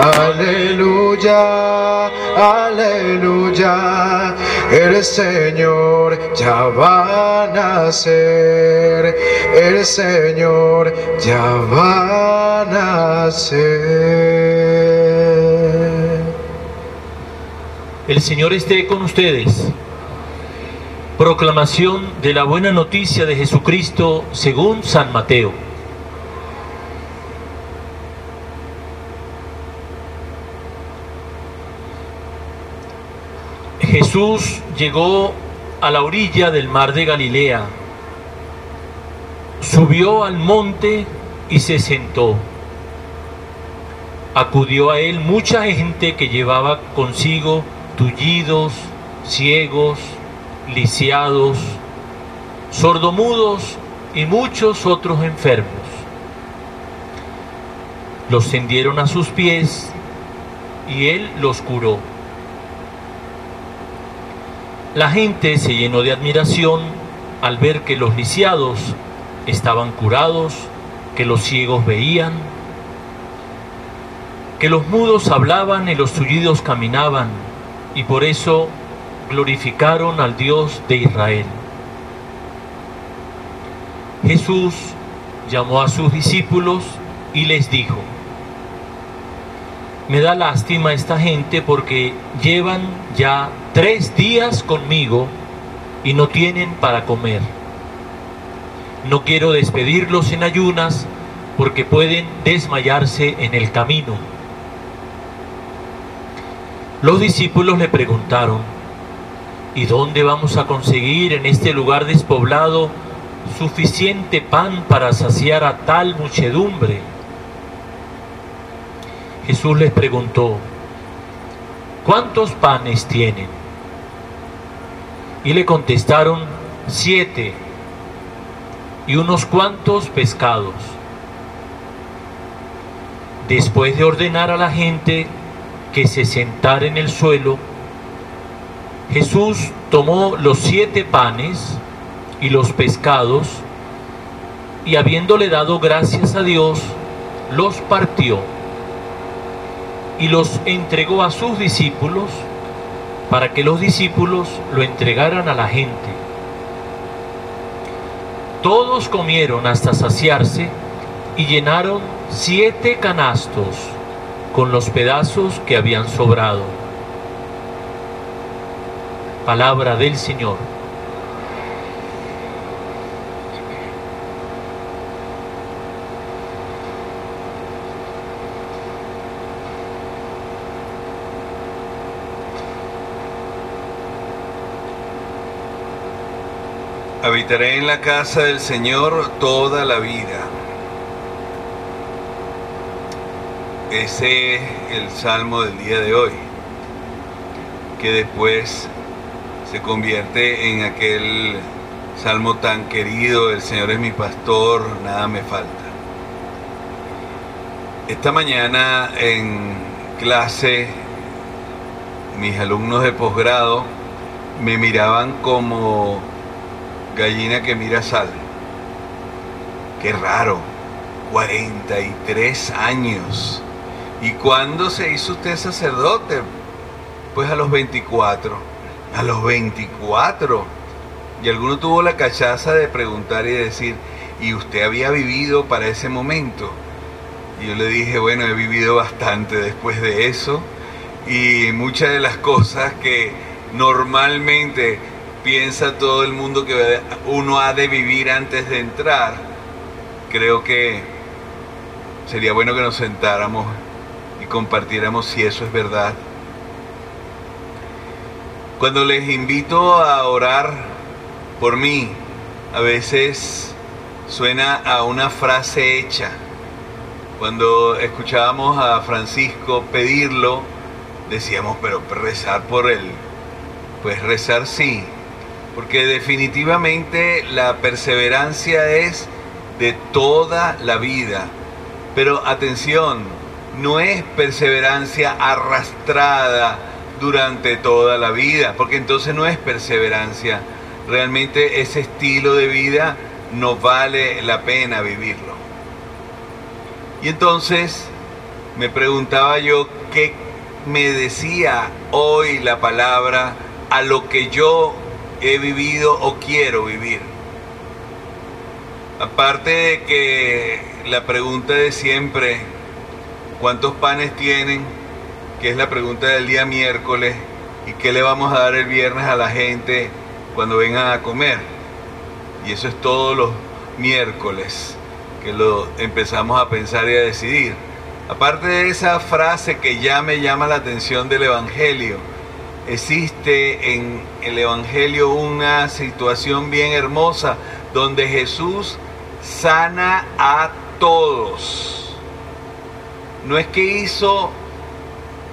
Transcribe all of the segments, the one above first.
Aleluya, aleluya, el Señor ya va a nacer, el Señor ya va a nacer. El Señor esté con ustedes. Proclamación de la buena noticia de Jesucristo según San Mateo. Jesús llegó a la orilla del mar de Galilea, subió al monte y se sentó. Acudió a él mucha gente que llevaba consigo tullidos, ciegos, lisiados, sordomudos y muchos otros enfermos. Los tendieron a sus pies y él los curó. La gente se llenó de admiración al ver que los lisiados estaban curados, que los ciegos veían, que los mudos hablaban y los tullidos caminaban, y por eso glorificaron al Dios de Israel. Jesús llamó a sus discípulos y les dijo, me da lástima esta gente porque llevan ya tres días conmigo y no tienen para comer. No quiero despedirlos en ayunas porque pueden desmayarse en el camino. Los discípulos le preguntaron, ¿y dónde vamos a conseguir en este lugar despoblado suficiente pan para saciar a tal muchedumbre? Jesús les preguntó, ¿cuántos panes tienen? Y le contestaron, siete y unos cuantos pescados. Después de ordenar a la gente que se sentara en el suelo, Jesús tomó los siete panes y los pescados y habiéndole dado gracias a Dios, los partió y los entregó a sus discípulos para que los discípulos lo entregaran a la gente. Todos comieron hasta saciarse y llenaron siete canastos con los pedazos que habían sobrado. Palabra del Señor. Habitaré en la casa del Señor toda la vida. Ese es el salmo del día de hoy, que después se convierte en aquel salmo tan querido, el Señor es mi pastor, nada me falta. Esta mañana en clase, mis alumnos de posgrado me miraban como gallina que mira sal. Qué raro, 43 años. ¿Y cuándo se hizo usted sacerdote? Pues a los 24. A los 24. Y alguno tuvo la cachaza de preguntar y decir, ¿y usted había vivido para ese momento? Y yo le dije, bueno, he vivido bastante después de eso. Y muchas de las cosas que normalmente piensa todo el mundo que uno ha de vivir antes de entrar, creo que sería bueno que nos sentáramos y compartiéramos si eso es verdad. Cuando les invito a orar por mí, a veces suena a una frase hecha. Cuando escuchábamos a Francisco pedirlo, decíamos, pero rezar por él. Pues rezar sí, porque definitivamente la perseverancia es de toda la vida. Pero atención, no es perseverancia arrastrada durante toda la vida, porque entonces no es perseverancia. Realmente ese estilo de vida no vale la pena vivirlo. Y entonces me preguntaba yo qué me decía hoy la palabra a lo que yo he vivido o quiero vivir. Aparte de que la pregunta de siempre, ¿cuántos panes tienen? Que es la pregunta del día miércoles. ¿Y qué le vamos a dar el viernes a la gente cuando vengan a comer? Y eso es todos los miércoles que lo empezamos a pensar y a decidir. Aparte de esa frase que ya me llama la atención del Evangelio, existe en el Evangelio una situación bien hermosa donde Jesús sana a todos. No es que hizo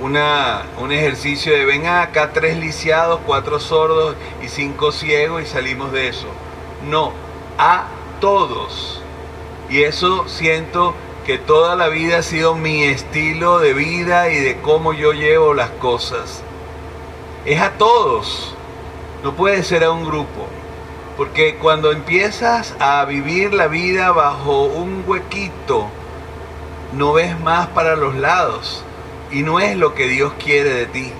una, un ejercicio de vengan acá tres lisiados, cuatro sordos y cinco ciegos y salimos de eso. No, a todos. Y eso siento que toda la vida ha sido mi estilo de vida y de cómo yo llevo las cosas. Es a todos. No puede ser a un grupo. Porque cuando empiezas a vivir la vida bajo un huequito, no ves más para los lados y no es lo que Dios quiere de ti.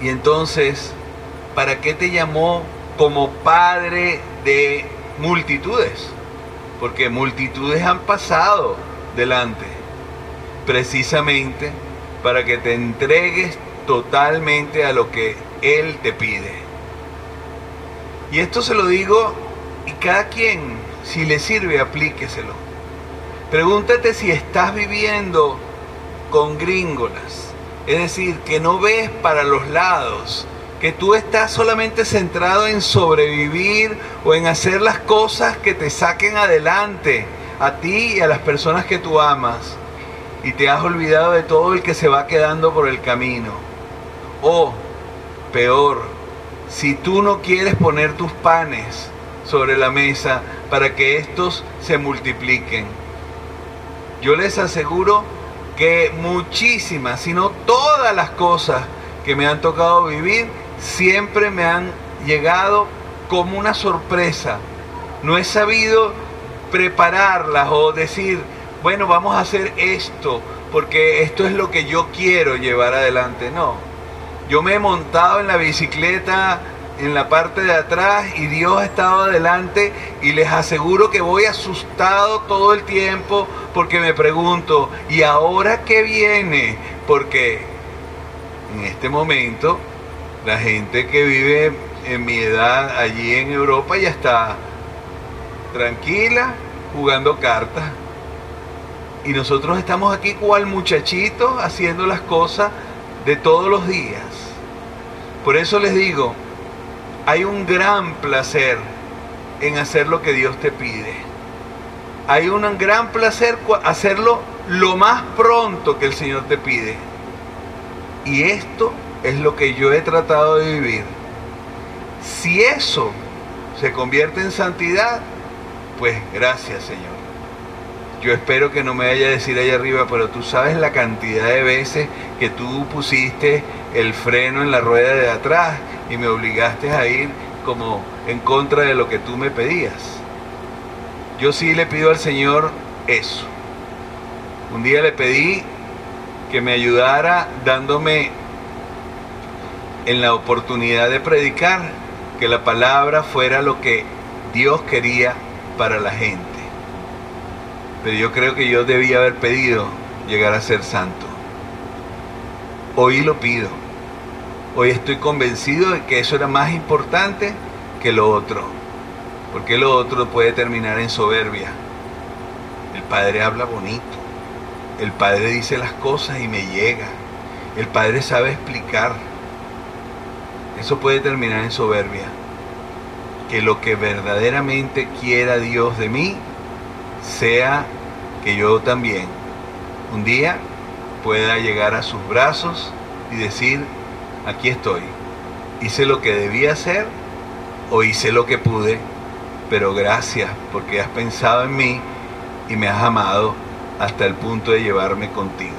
Y entonces, ¿para qué te llamó como padre de multitudes? Porque multitudes han pasado delante, precisamente para que te entregues totalmente a lo que Él te pide. Y esto se lo digo y cada quien, si le sirve, aplíqueselo. Pregúntate si estás viviendo con gringolas, es decir, que no ves para los lados, que tú estás solamente centrado en sobrevivir o en hacer las cosas que te saquen adelante a ti y a las personas que tú amas y te has olvidado de todo el que se va quedando por el camino. O, peor, si tú no quieres poner tus panes sobre la mesa para que estos se multipliquen. Yo les aseguro que muchísimas, si no todas las cosas que me han tocado vivir, siempre me han llegado como una sorpresa. No he sabido prepararlas o decir, bueno, vamos a hacer esto, porque esto es lo que yo quiero llevar adelante. No, yo me he montado en la bicicleta en la parte de atrás y Dios ha estado adelante y les aseguro que voy asustado todo el tiempo porque me pregunto, ¿y ahora qué viene? Porque en este momento la gente que vive en mi edad allí en Europa ya está tranquila jugando cartas. Y nosotros estamos aquí cual muchachitos haciendo las cosas de todos los días. Por eso les digo, hay un gran placer en hacer lo que Dios te pide. Hay un gran placer hacerlo lo más pronto que el Señor te pide. Y esto es lo que yo he tratado de vivir. Si eso se convierte en santidad, pues gracias Señor. Yo espero que no me vaya a decir ahí arriba, pero tú sabes la cantidad de veces que tú pusiste el freno en la rueda de atrás y me obligaste a ir como en contra de lo que tú me pedías. Yo sí le pido al Señor eso. Un día le pedí que me ayudara dándome en la oportunidad de predicar, que la palabra fuera lo que Dios quería para la gente. Pero yo creo que yo debía haber pedido llegar a ser santo. Hoy lo pido. Hoy estoy convencido de que eso era más importante que lo otro. Porque lo otro puede terminar en soberbia. El Padre habla bonito. El Padre dice las cosas y me llega. El Padre sabe explicar. Eso puede terminar en soberbia. Que lo que verdaderamente quiera Dios de mí sea que yo también un día pueda llegar a sus brazos y decir, aquí estoy. Hice lo que debía hacer o hice lo que pude, pero gracias porque has pensado en mí y me has amado hasta el punto de llevarme contigo.